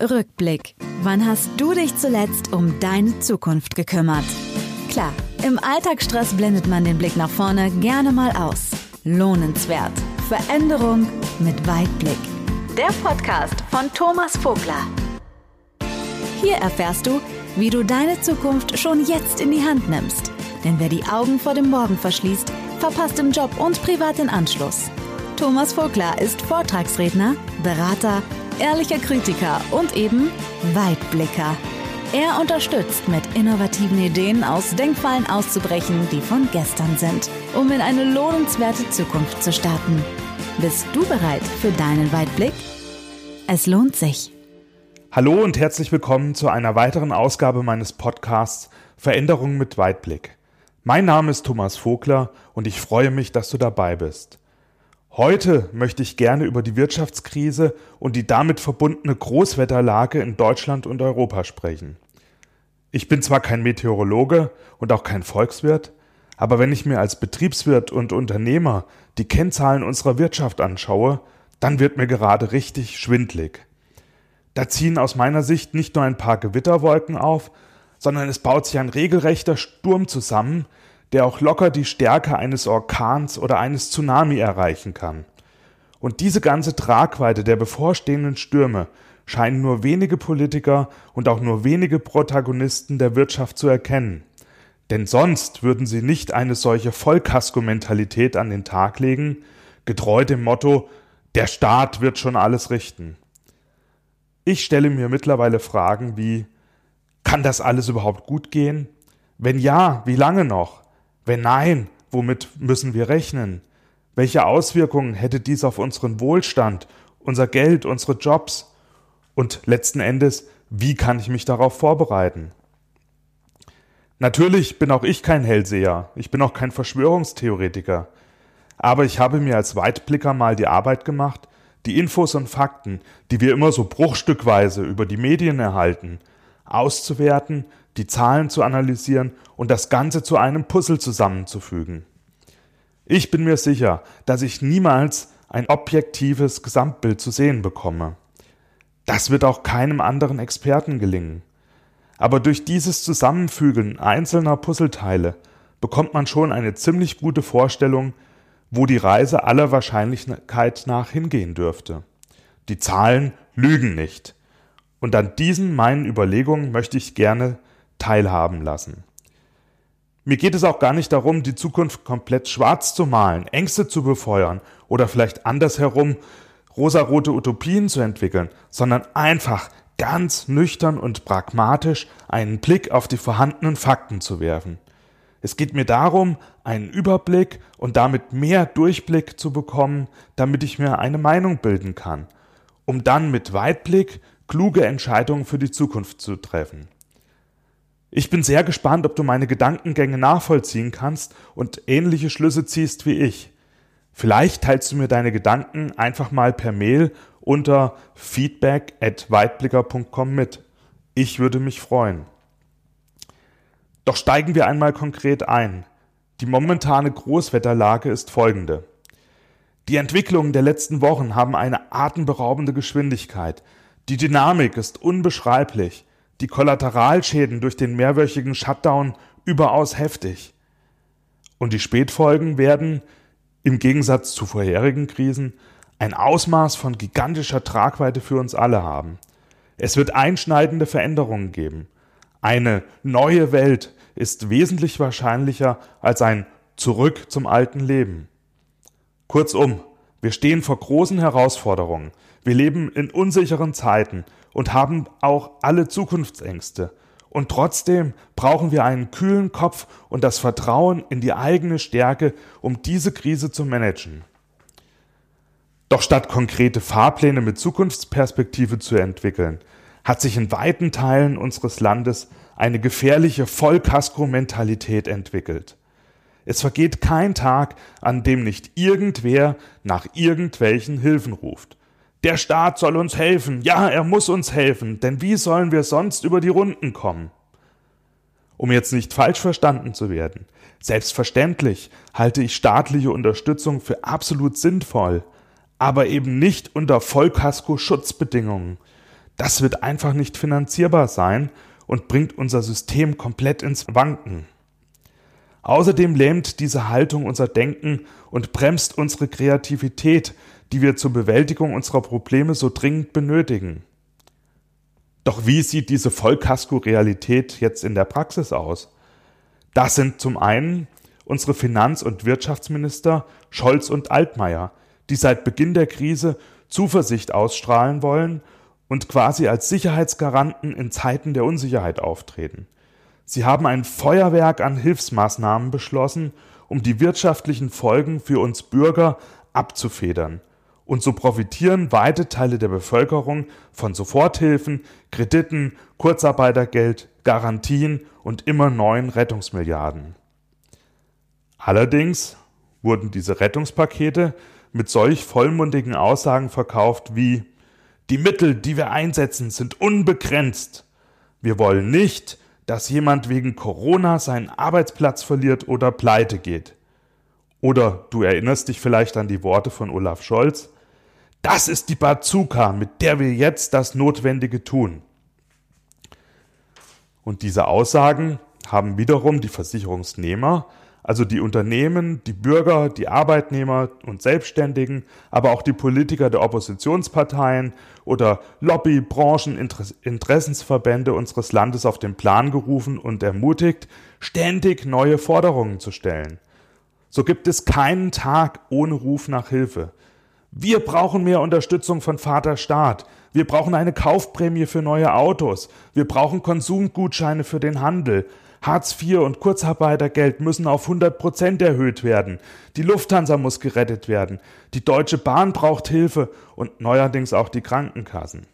Rückblick. Wann hast du dich zuletzt um deine Zukunft gekümmert? Klar, im Alltagsstress blendet man den Blick nach vorne gerne mal aus. Lohnenswert. Veränderung mit Weitblick. Der Podcast von Thomas Vogler. Hier erfährst du, wie du deine Zukunft schon jetzt in die Hand nimmst. Denn wer die Augen vor dem Morgen verschließt, verpasst im Job und privat den Anschluss. Thomas Vogler ist Vortragsredner, Berater, ehrlicher Kritiker und eben Weitblicker. Er unterstützt mit innovativen Ideen aus Denkfallen auszubrechen, die von gestern sind, um in eine lohnenswerte Zukunft zu starten. Bist du bereit für deinen Weitblick? Es lohnt sich. Hallo und herzlich willkommen zu einer weiteren Ausgabe meines Podcasts Veränderung mit Weitblick. Mein Name ist Thomas Vogler und ich freue mich, dass du dabei bist. Heute möchte ich gerne über die Wirtschaftskrise und die damit verbundene Großwetterlage in Deutschland und Europa sprechen. Ich bin zwar kein Meteorologe und auch kein Volkswirt, aber wenn ich mir als Betriebswirt und Unternehmer die Kennzahlen unserer Wirtschaft anschaue, dann wird mir gerade richtig schwindlig. Da ziehen aus meiner Sicht nicht nur ein paar Gewitterwolken auf, sondern es baut sich ein regelrechter Sturm zusammen, der auch locker die Stärke eines Orkans oder eines Tsunami erreichen kann. Und diese ganze Tragweite der bevorstehenden Stürme scheinen nur wenige Politiker und auch nur wenige Protagonisten der Wirtschaft zu erkennen. Denn sonst würden sie nicht eine solche Vollkasko-Mentalität an den Tag legen, getreu dem Motto, der Staat wird schon alles richten. Ich stelle mir mittlerweile Fragen wie, kann das alles überhaupt gut gehen? Wenn ja, wie lange noch? Wenn nein, womit müssen wir rechnen? Welche Auswirkungen hätte dies auf unseren Wohlstand, unser Geld, unsere Jobs? Und letzten Endes, wie kann ich mich darauf vorbereiten? Natürlich bin auch ich kein Hellseher, ich bin auch kein Verschwörungstheoretiker, aber ich habe mir als Weitblicker mal die Arbeit gemacht, die Infos und Fakten, die wir immer so bruchstückweise über die Medien erhalten, auszuwerten, die Zahlen zu analysieren und das Ganze zu einem Puzzle zusammenzufügen. Ich bin mir sicher, dass ich niemals ein objektives Gesamtbild zu sehen bekomme. Das wird auch keinem anderen Experten gelingen. Aber durch dieses Zusammenfügen einzelner Puzzleteile bekommt man schon eine ziemlich gute Vorstellung, wo die Reise aller Wahrscheinlichkeit nach hingehen dürfte. Die Zahlen lügen nicht. Und an diesen meinen Überlegungen möchte ich gerne teilhaben lassen. Mir geht es auch gar nicht darum, die Zukunft komplett schwarz zu malen, Ängste zu befeuern oder vielleicht andersherum rosarote Utopien zu entwickeln, sondern einfach ganz nüchtern und pragmatisch einen Blick auf die vorhandenen Fakten zu werfen. Es geht mir darum, einen Überblick und damit mehr Durchblick zu bekommen, damit ich mir eine Meinung bilden kann, um dann mit Weitblick kluge Entscheidungen für die Zukunft zu treffen. Ich bin sehr gespannt, ob du meine Gedankengänge nachvollziehen kannst und ähnliche Schlüsse ziehst wie ich. Vielleicht teilst du mir deine Gedanken einfach mal per Mail unter feedback at weitblicker.com mit. Ich würde mich freuen. Doch steigen wir einmal konkret ein. Die momentane Großwetterlage ist folgende. Die Entwicklungen der letzten Wochen haben eine atemberaubende Geschwindigkeit. Die Dynamik ist unbeschreiblich die Kollateralschäden durch den mehrwöchigen Shutdown überaus heftig. Und die Spätfolgen werden, im Gegensatz zu vorherigen Krisen, ein Ausmaß von gigantischer Tragweite für uns alle haben. Es wird einschneidende Veränderungen geben. Eine neue Welt ist wesentlich wahrscheinlicher als ein Zurück zum alten Leben. Kurzum, wir stehen vor großen Herausforderungen. Wir leben in unsicheren Zeiten und haben auch alle Zukunftsängste. Und trotzdem brauchen wir einen kühlen Kopf und das Vertrauen in die eigene Stärke, um diese Krise zu managen. Doch statt konkrete Fahrpläne mit Zukunftsperspektive zu entwickeln, hat sich in weiten Teilen unseres Landes eine gefährliche Vollkasko-Mentalität entwickelt. Es vergeht kein Tag, an dem nicht irgendwer nach irgendwelchen Hilfen ruft. Der Staat soll uns helfen. Ja, er muss uns helfen, denn wie sollen wir sonst über die Runden kommen? Um jetzt nicht falsch verstanden zu werden. Selbstverständlich halte ich staatliche Unterstützung für absolut sinnvoll, aber eben nicht unter Vollkasko-Schutzbedingungen. das wird einfach nicht finanzierbar sein und bringt unser System komplett ins Wanken. Außerdem lähmt diese Haltung unser Denken und bremst unsere Kreativität, die wir zur Bewältigung unserer Probleme so dringend benötigen. Doch wie sieht diese Vollkasko-Realität jetzt in der Praxis aus? Das sind zum einen unsere Finanz- und Wirtschaftsminister Scholz und Altmaier, die seit Beginn der Krise Zuversicht ausstrahlen wollen und quasi als Sicherheitsgaranten in Zeiten der Unsicherheit auftreten. Sie haben ein Feuerwerk an Hilfsmaßnahmen beschlossen, um die wirtschaftlichen Folgen für uns Bürger abzufedern und so profitieren weite Teile der Bevölkerung von Soforthilfen, Krediten, Kurzarbeitergeld, Garantien und immer neuen Rettungsmilliarden. Allerdings wurden diese Rettungspakete mit solch vollmundigen Aussagen verkauft wie Die Mittel, die wir einsetzen, sind unbegrenzt. Wir wollen nicht, dass jemand wegen Corona seinen Arbeitsplatz verliert oder pleite geht. Oder du erinnerst dich vielleicht an die Worte von Olaf Scholz, das ist die Bazooka, mit der wir jetzt das Notwendige tun. Und diese Aussagen haben wiederum die Versicherungsnehmer, also die Unternehmen, die Bürger, die Arbeitnehmer und Selbstständigen, aber auch die Politiker der Oppositionsparteien oder Lobby, Branchen, Interessensverbände unseres Landes auf den Plan gerufen und ermutigt, ständig neue Forderungen zu stellen. So gibt es keinen Tag ohne Ruf nach Hilfe. Wir brauchen mehr Unterstützung von Vater Staat. Wir brauchen eine Kaufprämie für neue Autos. Wir brauchen Konsumgutscheine für den Handel. Hartz IV und Kurzarbeitergeld müssen auf 100 Prozent erhöht werden. Die Lufthansa muss gerettet werden. Die Deutsche Bahn braucht Hilfe und neuerdings auch die Krankenkassen.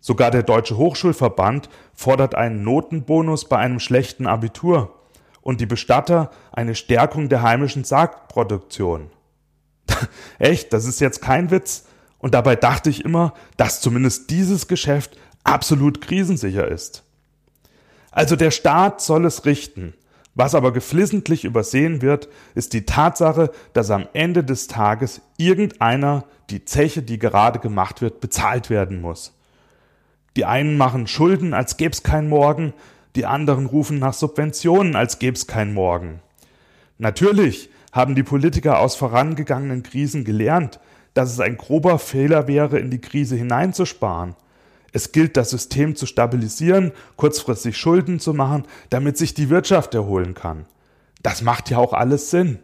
Sogar der Deutsche Hochschulverband fordert einen Notenbonus bei einem schlechten Abitur und die Bestatter eine Stärkung der heimischen Sargproduktion. Echt, das ist jetzt kein Witz. Und dabei dachte ich immer, dass zumindest dieses Geschäft absolut krisensicher ist. Also der Staat soll es richten. Was aber geflissentlich übersehen wird, ist die Tatsache, dass am Ende des Tages irgendeiner die Zeche, die gerade gemacht wird, bezahlt werden muss. Die einen machen Schulden, als gäb's kein Morgen, die anderen rufen nach Subventionen, als gäb's kein Morgen. Natürlich haben die Politiker aus vorangegangenen Krisen gelernt, dass es ein grober Fehler wäre, in die Krise hineinzusparen. Es gilt, das System zu stabilisieren, kurzfristig Schulden zu machen, damit sich die Wirtschaft erholen kann. Das macht ja auch alles Sinn.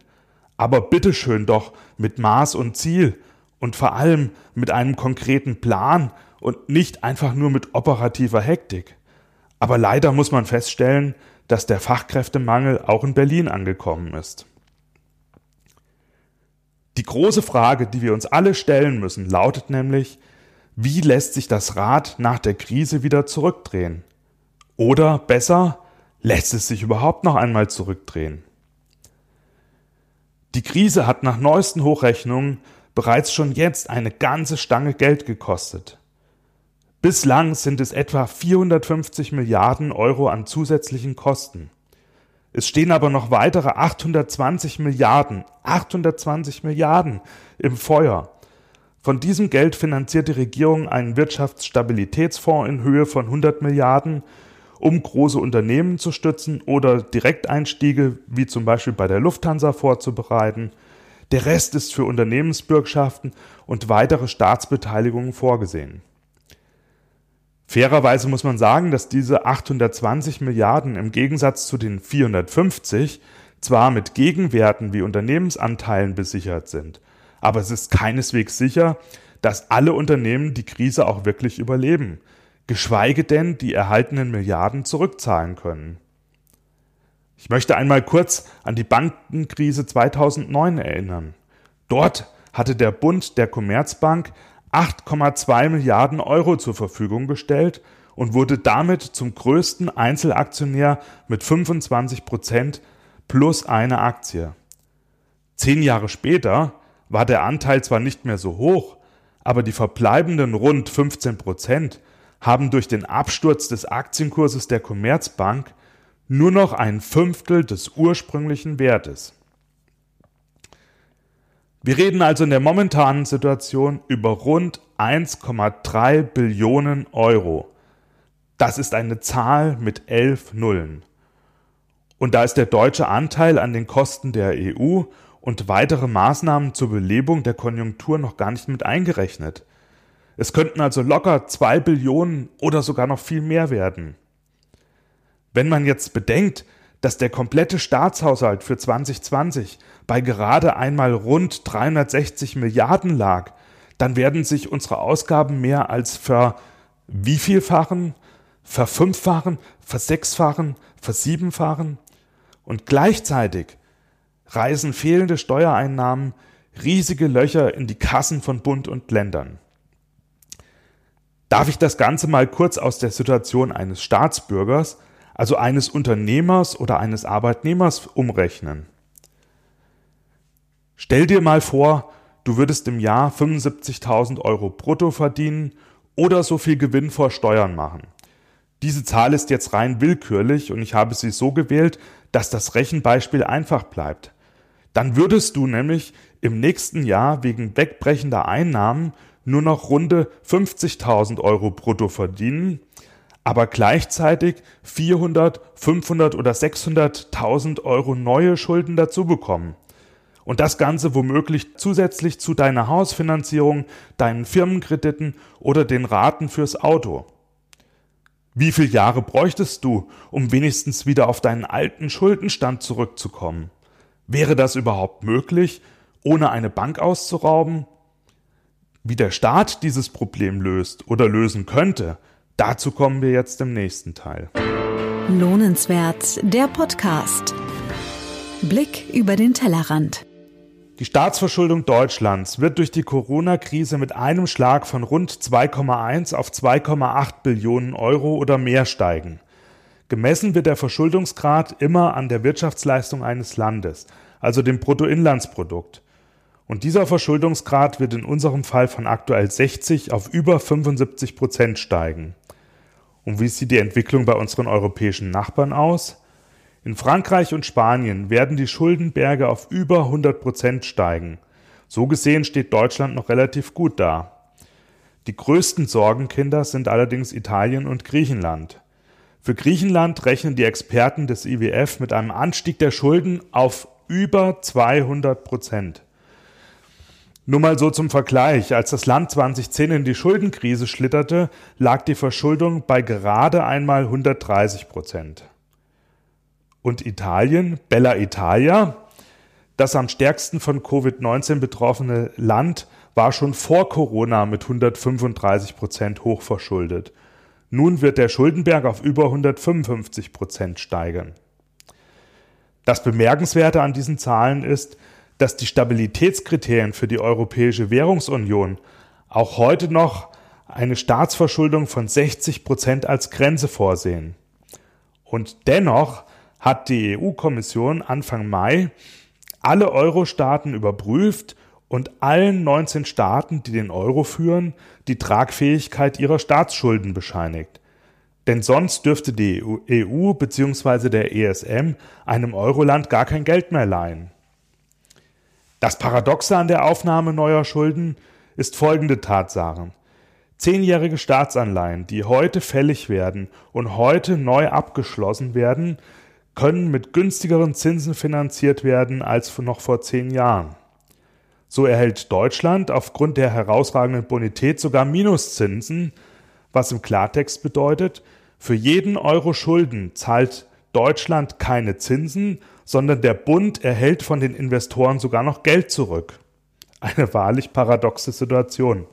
Aber bitteschön doch mit Maß und Ziel und vor allem mit einem konkreten Plan und nicht einfach nur mit operativer Hektik. Aber leider muss man feststellen, dass der Fachkräftemangel auch in Berlin angekommen ist. Die große Frage, die wir uns alle stellen müssen, lautet nämlich, wie lässt sich das Rad nach der Krise wieder zurückdrehen? Oder besser, lässt es sich überhaupt noch einmal zurückdrehen? Die Krise hat nach neuesten Hochrechnungen bereits schon jetzt eine ganze Stange Geld gekostet. Bislang sind es etwa 450 Milliarden Euro an zusätzlichen Kosten. Es stehen aber noch weitere 820 Milliarden, 820 Milliarden im Feuer. Von diesem Geld finanziert die Regierung einen Wirtschaftsstabilitätsfonds in Höhe von 100 Milliarden, um große Unternehmen zu stützen oder Direkteinstiege wie zum Beispiel bei der Lufthansa vorzubereiten. Der Rest ist für Unternehmensbürgschaften und weitere Staatsbeteiligungen vorgesehen. Fairerweise muss man sagen, dass diese 820 Milliarden im Gegensatz zu den 450 zwar mit Gegenwerten wie Unternehmensanteilen besichert sind, aber es ist keineswegs sicher, dass alle Unternehmen die Krise auch wirklich überleben, geschweige denn die erhaltenen Milliarden zurückzahlen können. Ich möchte einmal kurz an die Bankenkrise 2009 erinnern. Dort hatte der Bund der Commerzbank 8,2 Milliarden Euro zur Verfügung gestellt und wurde damit zum größten Einzelaktionär mit 25 Prozent plus eine Aktie. Zehn Jahre später war der Anteil zwar nicht mehr so hoch, aber die verbleibenden rund 15 Prozent haben durch den Absturz des Aktienkurses der Commerzbank nur noch ein Fünftel des ursprünglichen Wertes. Wir reden also in der momentanen Situation über rund 1,3 Billionen Euro. Das ist eine Zahl mit elf Nullen. Und da ist der deutsche Anteil an den Kosten der EU und weitere Maßnahmen zur Belebung der Konjunktur noch gar nicht mit eingerechnet. Es könnten also locker zwei Billionen oder sogar noch viel mehr werden. Wenn man jetzt bedenkt, dass der komplette Staatshaushalt für 2020 bei gerade einmal rund 360 Milliarden lag, dann werden sich unsere Ausgaben mehr als ver wievielfachen, verfünffachen, versechsfachen, versiebenfachen? Und gleichzeitig reißen fehlende Steuereinnahmen riesige Löcher in die Kassen von Bund und Ländern. Darf ich das Ganze mal kurz aus der Situation eines Staatsbürgers, also eines Unternehmers oder eines Arbeitnehmers umrechnen? Stell dir mal vor, du würdest im Jahr 75.000 Euro brutto verdienen oder so viel Gewinn vor Steuern machen. Diese Zahl ist jetzt rein willkürlich und ich habe sie so gewählt, dass das Rechenbeispiel einfach bleibt. Dann würdest du nämlich im nächsten Jahr wegen wegbrechender Einnahmen nur noch runde 50.000 Euro brutto verdienen, aber gleichzeitig 400, 500 oder 600.000 Euro neue Schulden dazu bekommen. Und das Ganze womöglich zusätzlich zu deiner Hausfinanzierung, deinen Firmenkrediten oder den Raten fürs Auto. Wie viele Jahre bräuchtest du, um wenigstens wieder auf deinen alten Schuldenstand zurückzukommen? Wäre das überhaupt möglich, ohne eine Bank auszurauben? Wie der Staat dieses Problem löst oder lösen könnte, dazu kommen wir jetzt im nächsten Teil. Lohnenswert, der Podcast. Blick über den Tellerrand. Die Staatsverschuldung Deutschlands wird durch die Corona-Krise mit einem Schlag von rund 2,1 auf 2,8 Billionen Euro oder mehr steigen. Gemessen wird der Verschuldungsgrad immer an der Wirtschaftsleistung eines Landes, also dem Bruttoinlandsprodukt. Und dieser Verschuldungsgrad wird in unserem Fall von aktuell 60 auf über 75 Prozent steigen. Und wie sieht die Entwicklung bei unseren europäischen Nachbarn aus? In Frankreich und Spanien werden die Schuldenberge auf über 100 Prozent steigen. So gesehen steht Deutschland noch relativ gut da. Die größten Sorgenkinder sind allerdings Italien und Griechenland. Für Griechenland rechnen die Experten des IWF mit einem Anstieg der Schulden auf über 200 Prozent. Nur mal so zum Vergleich, als das Land 2010 in die Schuldenkrise schlitterte, lag die Verschuldung bei gerade einmal 130 Prozent und Italien, Bella Italia, das am stärksten von Covid-19 betroffene Land, war schon vor Corona mit 135 Prozent hochverschuldet. Nun wird der Schuldenberg auf über 155 Prozent steigern. Das Bemerkenswerte an diesen Zahlen ist, dass die Stabilitätskriterien für die Europäische Währungsunion auch heute noch eine Staatsverschuldung von 60 Prozent als Grenze vorsehen. Und dennoch hat die EU-Kommission Anfang Mai alle Euro-Staaten überprüft und allen 19 Staaten, die den Euro führen, die Tragfähigkeit ihrer Staatsschulden bescheinigt. Denn sonst dürfte die EU bzw. der ESM einem Euroland gar kein Geld mehr leihen. Das Paradoxe an der Aufnahme neuer Schulden ist folgende Tatsache. Zehnjährige Staatsanleihen, die heute fällig werden und heute neu abgeschlossen werden, können mit günstigeren Zinsen finanziert werden als noch vor zehn Jahren. So erhält Deutschland aufgrund der herausragenden Bonität sogar Minuszinsen, was im Klartext bedeutet, für jeden Euro Schulden zahlt Deutschland keine Zinsen, sondern der Bund erhält von den Investoren sogar noch Geld zurück. Eine wahrlich paradoxe Situation.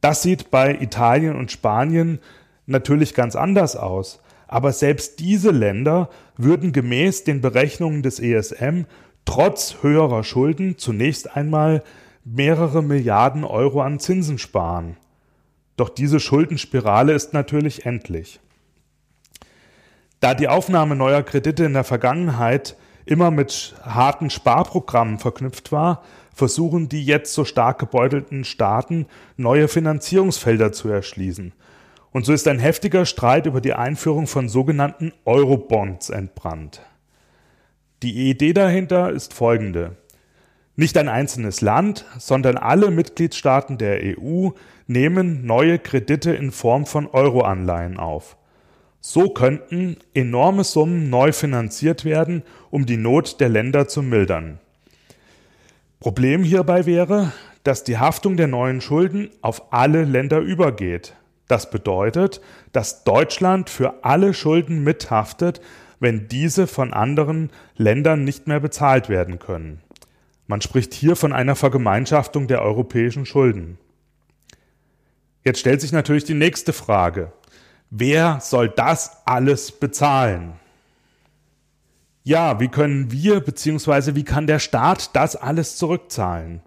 Das sieht bei Italien und Spanien natürlich ganz anders aus. Aber selbst diese Länder würden gemäß den Berechnungen des ESM trotz höherer Schulden zunächst einmal mehrere Milliarden Euro an Zinsen sparen. Doch diese Schuldenspirale ist natürlich endlich. Da die Aufnahme neuer Kredite in der Vergangenheit immer mit harten Sparprogrammen verknüpft war, versuchen die jetzt so stark gebeutelten Staaten neue Finanzierungsfelder zu erschließen – und so ist ein heftiger Streit über die Einführung von sogenannten Eurobonds entbrannt. Die Idee dahinter ist folgende. Nicht ein einzelnes Land, sondern alle Mitgliedstaaten der EU nehmen neue Kredite in Form von Euroanleihen auf. So könnten enorme Summen neu finanziert werden, um die Not der Länder zu mildern. Problem hierbei wäre, dass die Haftung der neuen Schulden auf alle Länder übergeht. Das bedeutet, dass Deutschland für alle Schulden mithaftet, wenn diese von anderen Ländern nicht mehr bezahlt werden können. Man spricht hier von einer Vergemeinschaftung der europäischen Schulden. Jetzt stellt sich natürlich die nächste Frage. Wer soll das alles bezahlen? Ja, wie können wir bzw. wie kann der Staat das alles zurückzahlen?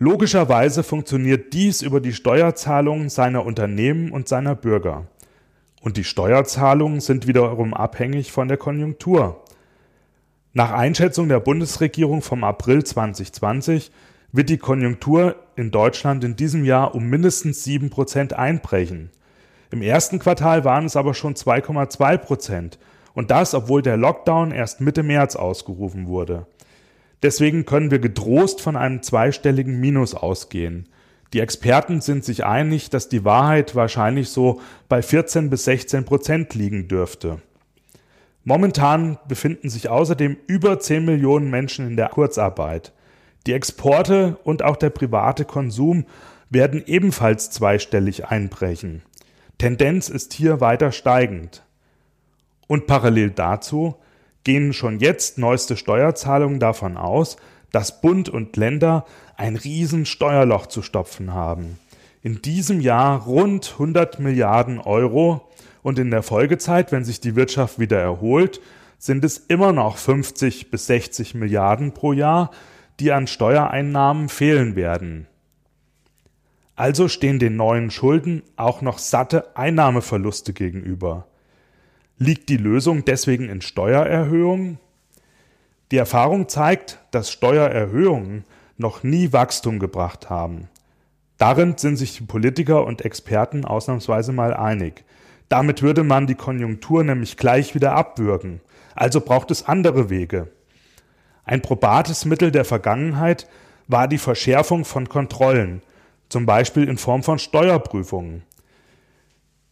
Logischerweise funktioniert dies über die Steuerzahlungen seiner Unternehmen und seiner Bürger. Und die Steuerzahlungen sind wiederum abhängig von der Konjunktur. Nach Einschätzung der Bundesregierung vom April 2020 wird die Konjunktur in Deutschland in diesem Jahr um mindestens 7 Prozent einbrechen. Im ersten Quartal waren es aber schon 2,2 Prozent. Und das, obwohl der Lockdown erst Mitte März ausgerufen wurde. Deswegen können wir getrost von einem zweistelligen Minus ausgehen. Die Experten sind sich einig, dass die Wahrheit wahrscheinlich so bei 14 bis 16 Prozent liegen dürfte. Momentan befinden sich außerdem über 10 Millionen Menschen in der Kurzarbeit. Die Exporte und auch der private Konsum werden ebenfalls zweistellig einbrechen. Tendenz ist hier weiter steigend. Und parallel dazu gehen schon jetzt neueste Steuerzahlungen davon aus, dass Bund und Länder ein riesen Steuerloch zu stopfen haben. In diesem Jahr rund 100 Milliarden Euro und in der Folgezeit, wenn sich die Wirtschaft wieder erholt, sind es immer noch 50 bis 60 Milliarden pro Jahr, die an Steuereinnahmen fehlen werden. Also stehen den neuen Schulden auch noch satte Einnahmeverluste gegenüber. Liegt die Lösung deswegen in Steuererhöhungen? Die Erfahrung zeigt, dass Steuererhöhungen noch nie Wachstum gebracht haben. Darin sind sich die Politiker und Experten ausnahmsweise mal einig. Damit würde man die Konjunktur nämlich gleich wieder abwürgen. Also braucht es andere Wege. Ein probates Mittel der Vergangenheit war die Verschärfung von Kontrollen, zum Beispiel in Form von Steuerprüfungen.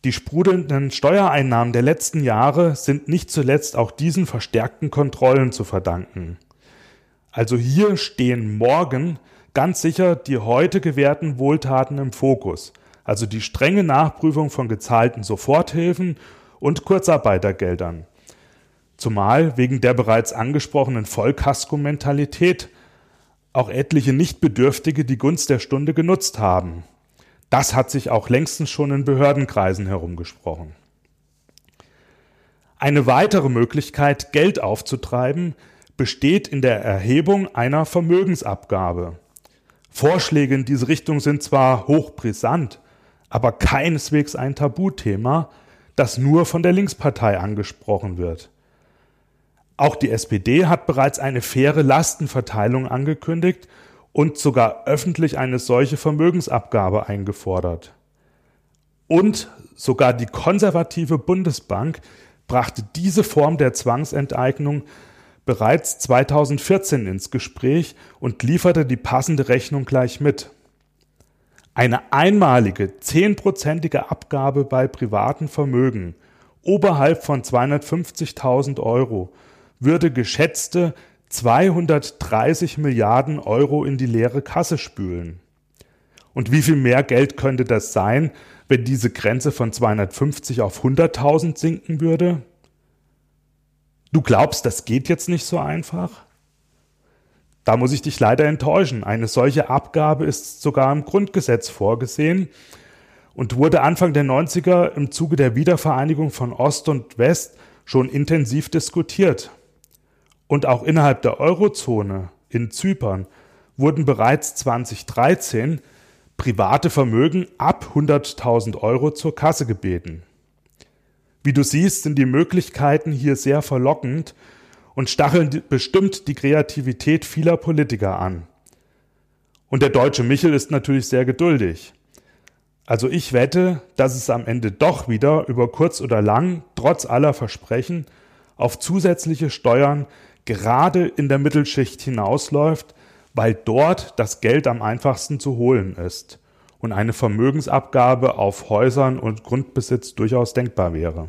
Die sprudelnden Steuereinnahmen der letzten Jahre sind nicht zuletzt auch diesen verstärkten Kontrollen zu verdanken. Also hier stehen morgen ganz sicher die heute gewährten Wohltaten im Fokus, also die strenge Nachprüfung von gezahlten Soforthilfen und Kurzarbeitergeldern. Zumal wegen der bereits angesprochenen Vollkasko-Mentalität auch etliche Nichtbedürftige die Gunst der Stunde genutzt haben. Das hat sich auch längstens schon in Behördenkreisen herumgesprochen. Eine weitere Möglichkeit, Geld aufzutreiben, besteht in der Erhebung einer Vermögensabgabe. Vorschläge in diese Richtung sind zwar hochbrisant, aber keineswegs ein Tabuthema, das nur von der Linkspartei angesprochen wird. Auch die SPD hat bereits eine faire Lastenverteilung angekündigt und sogar öffentlich eine solche Vermögensabgabe eingefordert. Und sogar die konservative Bundesbank brachte diese Form der Zwangsenteignung bereits 2014 ins Gespräch und lieferte die passende Rechnung gleich mit. Eine einmalige zehnprozentige Abgabe bei privaten Vermögen oberhalb von 250.000 Euro würde geschätzte 230 Milliarden Euro in die leere Kasse spülen. Und wie viel mehr Geld könnte das sein, wenn diese Grenze von 250 auf 100.000 sinken würde? Du glaubst, das geht jetzt nicht so einfach? Da muss ich dich leider enttäuschen. Eine solche Abgabe ist sogar im Grundgesetz vorgesehen und wurde Anfang der 90er im Zuge der Wiedervereinigung von Ost und West schon intensiv diskutiert. Und auch innerhalb der Eurozone in Zypern wurden bereits 2013 private Vermögen ab 100.000 Euro zur Kasse gebeten. Wie du siehst, sind die Möglichkeiten hier sehr verlockend und stacheln bestimmt die Kreativität vieler Politiker an. Und der deutsche Michel ist natürlich sehr geduldig. Also ich wette, dass es am Ende doch wieder über kurz oder lang, trotz aller Versprechen, auf zusätzliche Steuern gerade in der Mittelschicht hinausläuft, weil dort das Geld am einfachsten zu holen ist und eine Vermögensabgabe auf Häusern und Grundbesitz durchaus denkbar wäre.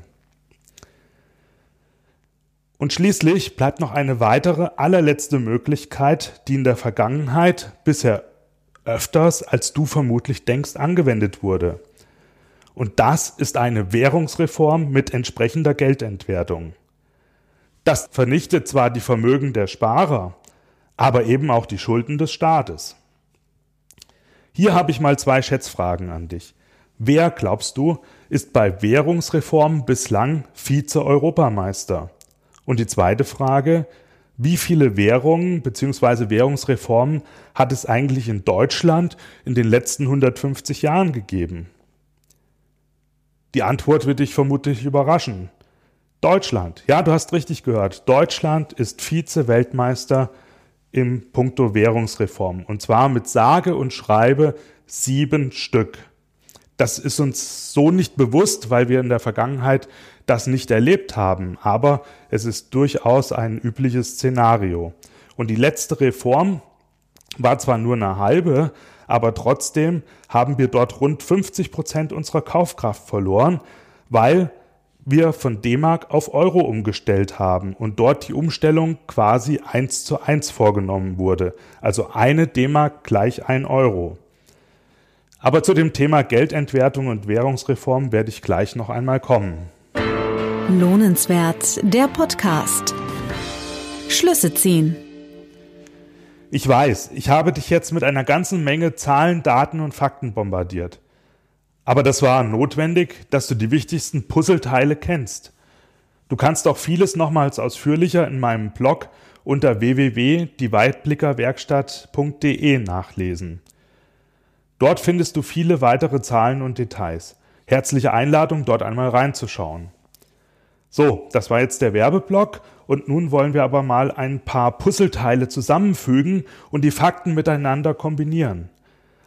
Und schließlich bleibt noch eine weitere, allerletzte Möglichkeit, die in der Vergangenheit bisher öfters, als du vermutlich denkst, angewendet wurde. Und das ist eine Währungsreform mit entsprechender Geldentwertung. Das vernichtet zwar die Vermögen der Sparer, aber eben auch die Schulden des Staates. Hier habe ich mal zwei Schätzfragen an dich. Wer, glaubst du, ist bei Währungsreformen bislang Vize-Europameister? Und die zweite Frage, wie viele Währungen bzw. Währungsreformen hat es eigentlich in Deutschland in den letzten 150 Jahren gegeben? Die Antwort wird dich vermutlich überraschen. Deutschland, ja, du hast richtig gehört, Deutschland ist Vize-Weltmeister im Punkto Währungsreform. Und zwar mit sage und schreibe sieben Stück. Das ist uns so nicht bewusst, weil wir in der Vergangenheit das nicht erlebt haben. Aber es ist durchaus ein übliches Szenario. Und die letzte Reform war zwar nur eine halbe, aber trotzdem haben wir dort rund 50 Prozent unserer Kaufkraft verloren, weil wir von D-Mark auf Euro umgestellt haben und dort die Umstellung quasi eins zu eins vorgenommen wurde. Also eine D-Mark gleich ein Euro. Aber zu dem Thema Geldentwertung und Währungsreform werde ich gleich noch einmal kommen. Lohnenswert, der Podcast. Schlüsse ziehen. Ich weiß, ich habe dich jetzt mit einer ganzen Menge Zahlen, Daten und Fakten bombardiert. Aber das war notwendig, dass du die wichtigsten Puzzleteile kennst. Du kannst auch vieles nochmals ausführlicher in meinem Blog unter www.dieweitblickerwerkstatt.de nachlesen. Dort findest du viele weitere Zahlen und Details. Herzliche Einladung, dort einmal reinzuschauen. So, das war jetzt der Werbeblock und nun wollen wir aber mal ein paar Puzzleteile zusammenfügen und die Fakten miteinander kombinieren.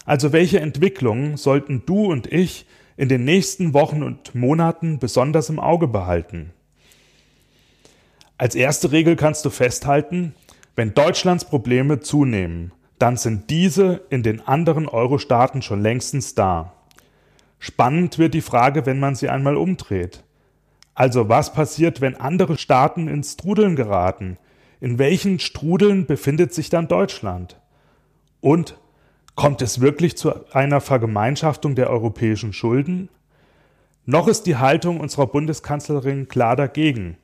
Also welche Entwicklungen sollten du und ich in den nächsten Wochen und Monaten besonders im Auge behalten? Als erste Regel kannst du festhalten, wenn Deutschlands Probleme zunehmen, dann sind diese in den anderen Euro-Staaten schon längstens da. Spannend wird die Frage, wenn man sie einmal umdreht. Also was passiert, wenn andere Staaten ins Strudeln geraten? In welchen Strudeln befindet sich dann Deutschland? Und Kommt es wirklich zu einer Vergemeinschaftung der europäischen Schulden? Noch ist die Haltung unserer Bundeskanzlerin klar dagegen,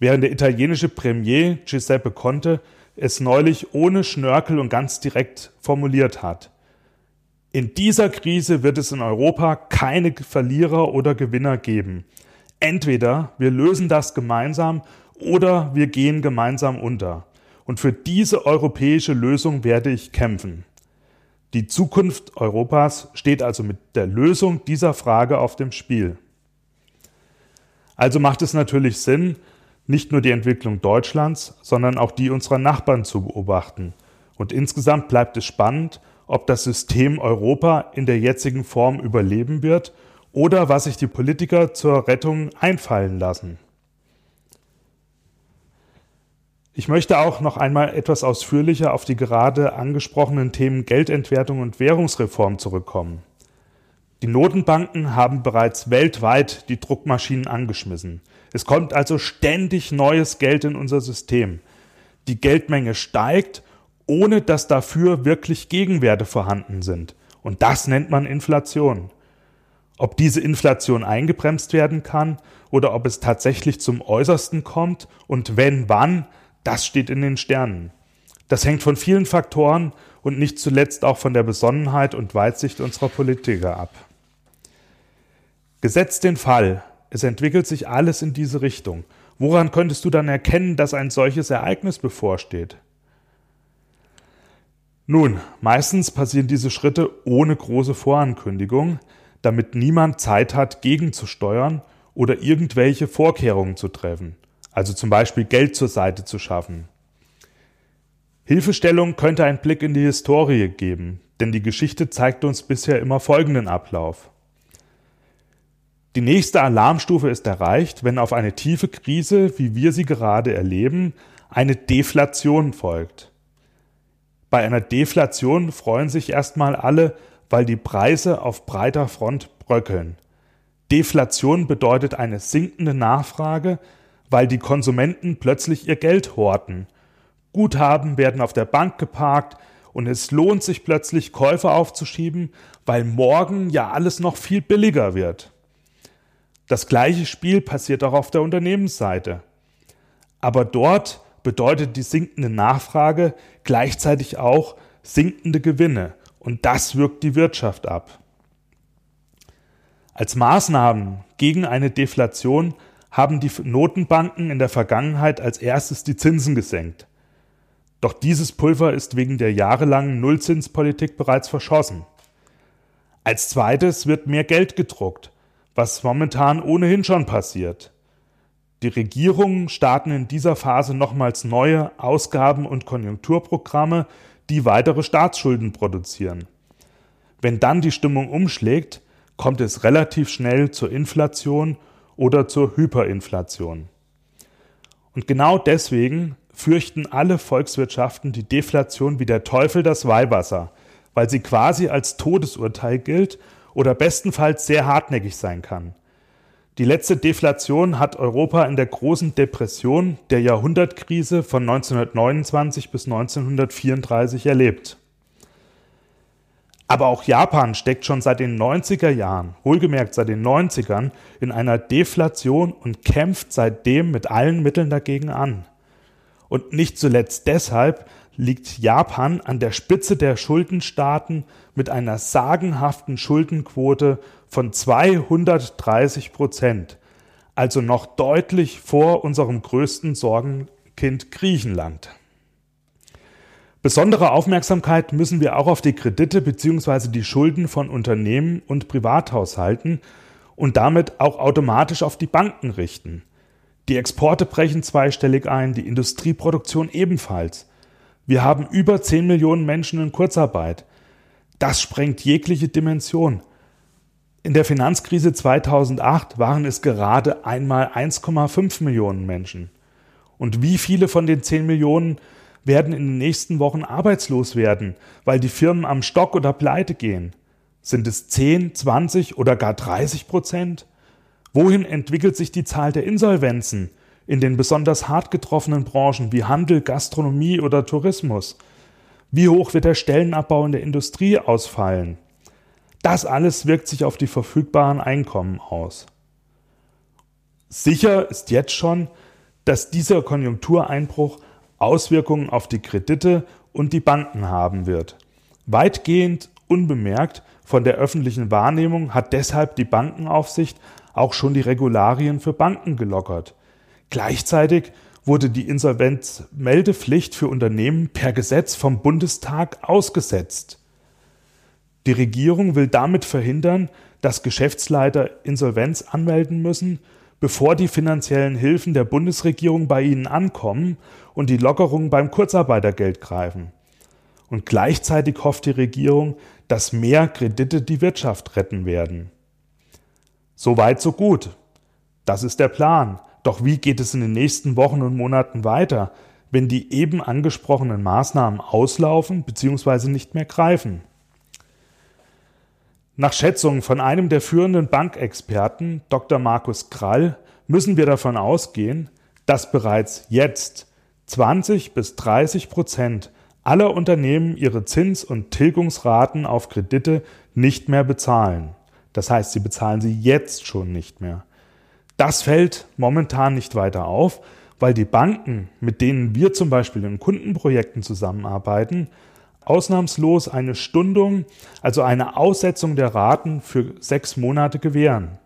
während der italienische Premier Giuseppe Conte es neulich ohne Schnörkel und ganz direkt formuliert hat. In dieser Krise wird es in Europa keine Verlierer oder Gewinner geben. Entweder wir lösen das gemeinsam oder wir gehen gemeinsam unter. Und für diese europäische Lösung werde ich kämpfen. Die Zukunft Europas steht also mit der Lösung dieser Frage auf dem Spiel. Also macht es natürlich Sinn, nicht nur die Entwicklung Deutschlands, sondern auch die unserer Nachbarn zu beobachten. Und insgesamt bleibt es spannend, ob das System Europa in der jetzigen Form überleben wird oder was sich die Politiker zur Rettung einfallen lassen. Ich möchte auch noch einmal etwas ausführlicher auf die gerade angesprochenen Themen Geldentwertung und Währungsreform zurückkommen. Die Notenbanken haben bereits weltweit die Druckmaschinen angeschmissen. Es kommt also ständig neues Geld in unser System. Die Geldmenge steigt, ohne dass dafür wirklich Gegenwerte vorhanden sind. Und das nennt man Inflation. Ob diese Inflation eingebremst werden kann oder ob es tatsächlich zum Äußersten kommt und wenn wann, das steht in den Sternen. Das hängt von vielen Faktoren und nicht zuletzt auch von der Besonnenheit und Weitsicht unserer Politiker ab. Gesetzt den Fall, es entwickelt sich alles in diese Richtung. Woran könntest du dann erkennen, dass ein solches Ereignis bevorsteht? Nun, meistens passieren diese Schritte ohne große Vorankündigung, damit niemand Zeit hat, gegenzusteuern oder irgendwelche Vorkehrungen zu treffen also zum Beispiel Geld zur Seite zu schaffen. Hilfestellung könnte ein Blick in die Historie geben, denn die Geschichte zeigt uns bisher immer folgenden Ablauf. Die nächste Alarmstufe ist erreicht, wenn auf eine tiefe Krise, wie wir sie gerade erleben, eine Deflation folgt. Bei einer Deflation freuen sich erstmal alle, weil die Preise auf breiter Front bröckeln. Deflation bedeutet eine sinkende Nachfrage, weil die Konsumenten plötzlich ihr Geld horten. Guthaben werden auf der Bank geparkt und es lohnt sich plötzlich Käufe aufzuschieben, weil morgen ja alles noch viel billiger wird. Das gleiche Spiel passiert auch auf der Unternehmensseite. Aber dort bedeutet die sinkende Nachfrage gleichzeitig auch sinkende Gewinne und das wirkt die Wirtschaft ab. Als Maßnahmen gegen eine Deflation haben die Notenbanken in der Vergangenheit als erstes die Zinsen gesenkt. Doch dieses Pulver ist wegen der jahrelangen Nullzinspolitik bereits verschossen. Als zweites wird mehr Geld gedruckt, was momentan ohnehin schon passiert. Die Regierungen starten in dieser Phase nochmals neue Ausgaben- und Konjunkturprogramme, die weitere Staatsschulden produzieren. Wenn dann die Stimmung umschlägt, kommt es relativ schnell zur Inflation oder zur Hyperinflation. Und genau deswegen fürchten alle Volkswirtschaften die Deflation wie der Teufel das Weihwasser, weil sie quasi als Todesurteil gilt oder bestenfalls sehr hartnäckig sein kann. Die letzte Deflation hat Europa in der großen Depression der Jahrhundertkrise von 1929 bis 1934 erlebt. Aber auch Japan steckt schon seit den 90er Jahren, wohlgemerkt seit den 90ern, in einer Deflation und kämpft seitdem mit allen Mitteln dagegen an. Und nicht zuletzt deshalb liegt Japan an der Spitze der Schuldenstaaten mit einer sagenhaften Schuldenquote von 230 Prozent, also noch deutlich vor unserem größten Sorgenkind Griechenland. Besondere Aufmerksamkeit müssen wir auch auf die Kredite bzw. die Schulden von Unternehmen und Privathaushalten und damit auch automatisch auf die Banken richten. Die Exporte brechen zweistellig ein, die Industrieproduktion ebenfalls. Wir haben über 10 Millionen Menschen in Kurzarbeit. Das sprengt jegliche Dimension. In der Finanzkrise 2008 waren es gerade einmal 1,5 Millionen Menschen. Und wie viele von den 10 Millionen werden in den nächsten Wochen arbeitslos werden, weil die Firmen am Stock oder pleite gehen? Sind es 10, 20 oder gar 30 Prozent? Wohin entwickelt sich die Zahl der Insolvenzen? in den besonders hart getroffenen Branchen wie Handel, Gastronomie oder Tourismus? Wie hoch wird der Stellenabbau in der Industrie ausfallen? Das alles wirkt sich auf die verfügbaren Einkommen aus. Sicher ist jetzt schon, dass dieser Konjunktureinbruch Auswirkungen auf die Kredite und die Banken haben wird. Weitgehend unbemerkt von der öffentlichen Wahrnehmung hat deshalb die Bankenaufsicht auch schon die Regularien für Banken gelockert. Gleichzeitig wurde die Insolvenzmeldepflicht für Unternehmen per Gesetz vom Bundestag ausgesetzt. Die Regierung will damit verhindern, dass Geschäftsleiter Insolvenz anmelden müssen, bevor die finanziellen Hilfen der Bundesregierung bei ihnen ankommen und die Lockerungen beim Kurzarbeitergeld greifen. Und gleichzeitig hofft die Regierung, dass mehr Kredite die Wirtschaft retten werden. So weit, so gut. Das ist der Plan. Doch wie geht es in den nächsten Wochen und Monaten weiter, wenn die eben angesprochenen Maßnahmen auslaufen bzw. nicht mehr greifen? Nach Schätzungen von einem der führenden Bankexperten, Dr. Markus Krall, müssen wir davon ausgehen, dass bereits jetzt 20 bis 30 Prozent aller Unternehmen ihre Zins- und Tilgungsraten auf Kredite nicht mehr bezahlen. Das heißt, sie bezahlen sie jetzt schon nicht mehr. Das fällt momentan nicht weiter auf, weil die Banken, mit denen wir zum Beispiel in Kundenprojekten zusammenarbeiten, ausnahmslos eine Stundung, also eine Aussetzung der Raten für sechs Monate gewähren.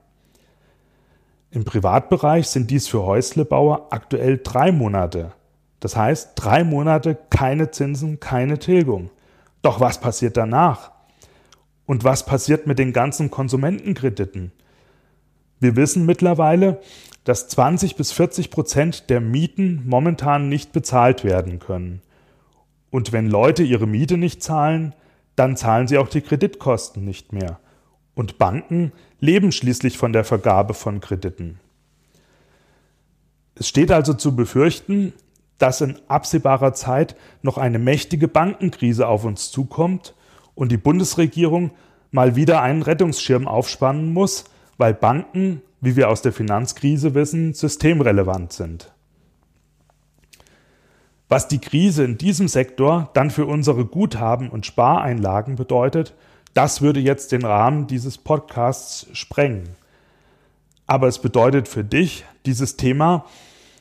Im Privatbereich sind dies für Häuslebauer aktuell drei Monate. Das heißt, drei Monate keine Zinsen, keine Tilgung. Doch was passiert danach? Und was passiert mit den ganzen Konsumentenkrediten? Wir wissen mittlerweile, dass 20 bis 40 Prozent der Mieten momentan nicht bezahlt werden können. Und wenn Leute ihre Miete nicht zahlen, dann zahlen sie auch die Kreditkosten nicht mehr. Und Banken leben schließlich von der Vergabe von Krediten. Es steht also zu befürchten, dass in absehbarer Zeit noch eine mächtige Bankenkrise auf uns zukommt und die Bundesregierung mal wieder einen Rettungsschirm aufspannen muss, weil Banken, wie wir aus der Finanzkrise wissen, systemrelevant sind. Was die Krise in diesem Sektor dann für unsere Guthaben und Spareinlagen bedeutet, das würde jetzt den Rahmen dieses Podcasts sprengen. Aber es bedeutet für dich, dieses Thema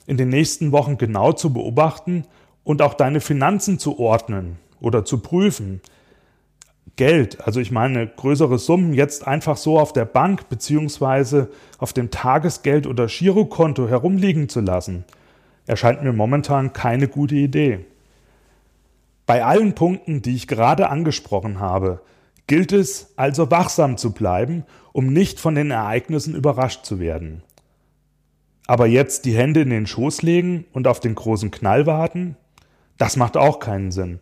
in den nächsten Wochen genau zu beobachten und auch deine Finanzen zu ordnen oder zu prüfen. Geld, also ich meine größere Summen jetzt einfach so auf der Bank beziehungsweise auf dem Tagesgeld oder Girokonto herumliegen zu lassen, erscheint mir momentan keine gute Idee. Bei allen Punkten, die ich gerade angesprochen habe, gilt es also wachsam zu bleiben, um nicht von den Ereignissen überrascht zu werden. Aber jetzt die Hände in den Schoß legen und auf den großen Knall warten? Das macht auch keinen Sinn.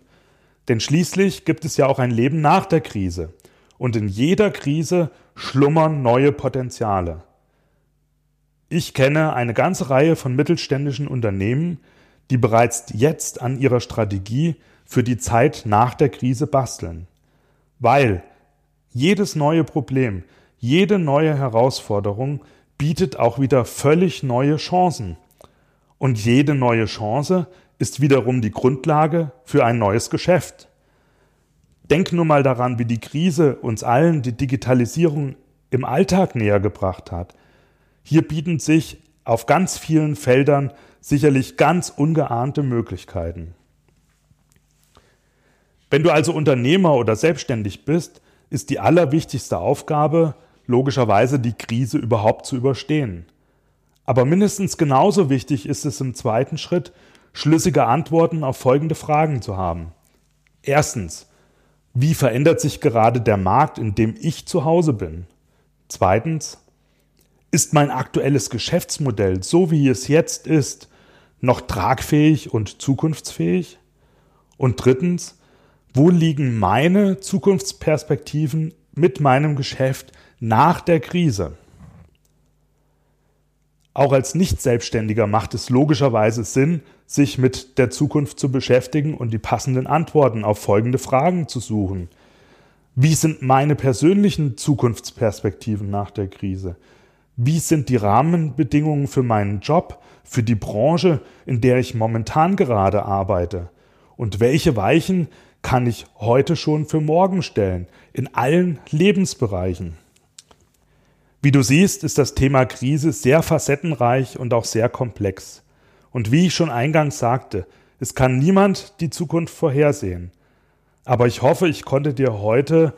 Denn schließlich gibt es ja auch ein Leben nach der Krise. Und in jeder Krise schlummern neue Potenziale. Ich kenne eine ganze Reihe von mittelständischen Unternehmen, die bereits jetzt an ihrer Strategie für die Zeit nach der Krise basteln. Weil jedes neue Problem, jede neue Herausforderung bietet auch wieder völlig neue Chancen. Und jede neue Chance ist wiederum die Grundlage für ein neues Geschäft. Denk nur mal daran, wie die Krise uns allen die Digitalisierung im Alltag näher gebracht hat. Hier bieten sich auf ganz vielen Feldern sicherlich ganz ungeahnte Möglichkeiten. Wenn du also Unternehmer oder selbstständig bist, ist die allerwichtigste Aufgabe, logischerweise die Krise überhaupt zu überstehen. Aber mindestens genauso wichtig ist es im zweiten Schritt, schlüssige Antworten auf folgende Fragen zu haben. Erstens, wie verändert sich gerade der Markt, in dem ich zu Hause bin? Zweitens, ist mein aktuelles Geschäftsmodell, so wie es jetzt ist, noch tragfähig und zukunftsfähig? Und drittens, wo liegen meine Zukunftsperspektiven mit meinem Geschäft nach der Krise? Auch als Nicht-Selbstständiger macht es logischerweise Sinn, sich mit der Zukunft zu beschäftigen und die passenden Antworten auf folgende Fragen zu suchen. Wie sind meine persönlichen Zukunftsperspektiven nach der Krise? Wie sind die Rahmenbedingungen für meinen Job, für die Branche, in der ich momentan gerade arbeite? Und welche Weichen kann ich heute schon für morgen stellen, in allen Lebensbereichen? Wie du siehst, ist das Thema Krise sehr facettenreich und auch sehr komplex. Und wie ich schon eingangs sagte, es kann niemand die Zukunft vorhersehen. Aber ich hoffe, ich konnte dir heute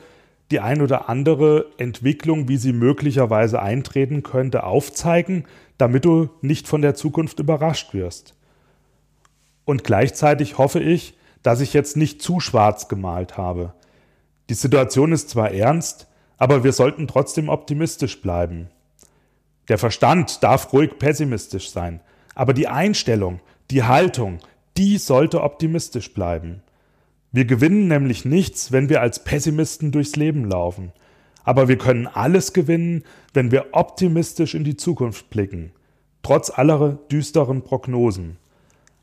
die ein oder andere Entwicklung, wie sie möglicherweise eintreten könnte, aufzeigen, damit du nicht von der Zukunft überrascht wirst. Und gleichzeitig hoffe ich, dass ich jetzt nicht zu schwarz gemalt habe. Die Situation ist zwar ernst, aber wir sollten trotzdem optimistisch bleiben. Der Verstand darf ruhig pessimistisch sein, aber die Einstellung, die Haltung, die sollte optimistisch bleiben. Wir gewinnen nämlich nichts, wenn wir als Pessimisten durchs Leben laufen. Aber wir können alles gewinnen, wenn wir optimistisch in die Zukunft blicken, trotz aller düsteren Prognosen.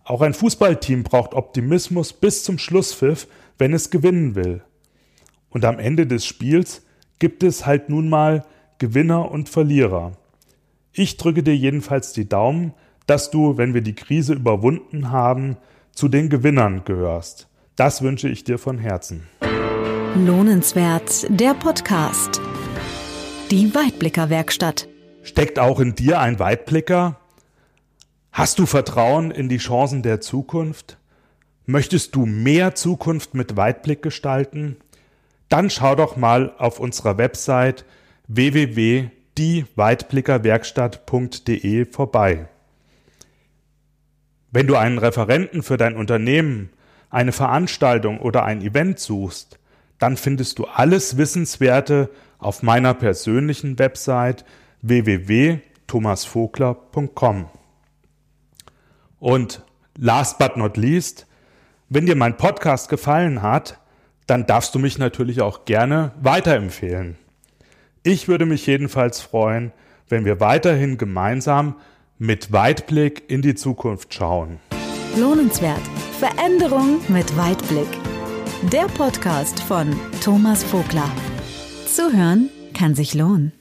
Auch ein Fußballteam braucht Optimismus bis zum Schlusspfiff, wenn es gewinnen will. Und am Ende des Spiels gibt es halt nun mal Gewinner und Verlierer. Ich drücke dir jedenfalls die Daumen, dass du, wenn wir die Krise überwunden haben, zu den Gewinnern gehörst. Das wünsche ich dir von Herzen. Lohnenswert, der Podcast. Die Weitblicker-Werkstatt. Steckt auch in dir ein Weitblicker? Hast du Vertrauen in die Chancen der Zukunft? Möchtest du mehr Zukunft mit Weitblick gestalten? Dann schau doch mal auf unserer Website www.dieweitblickerwerkstatt.de vorbei. Wenn du einen Referenten für dein Unternehmen eine Veranstaltung oder ein Event suchst, dann findest du alles Wissenswerte auf meiner persönlichen Website www.thomasvogler.com. Und last but not least, wenn dir mein Podcast gefallen hat, dann darfst du mich natürlich auch gerne weiterempfehlen. Ich würde mich jedenfalls freuen, wenn wir weiterhin gemeinsam mit Weitblick in die Zukunft schauen. Lohnenswert. Veränderung mit Weitblick. Der Podcast von Thomas Vogler. Zuhören kann sich lohnen.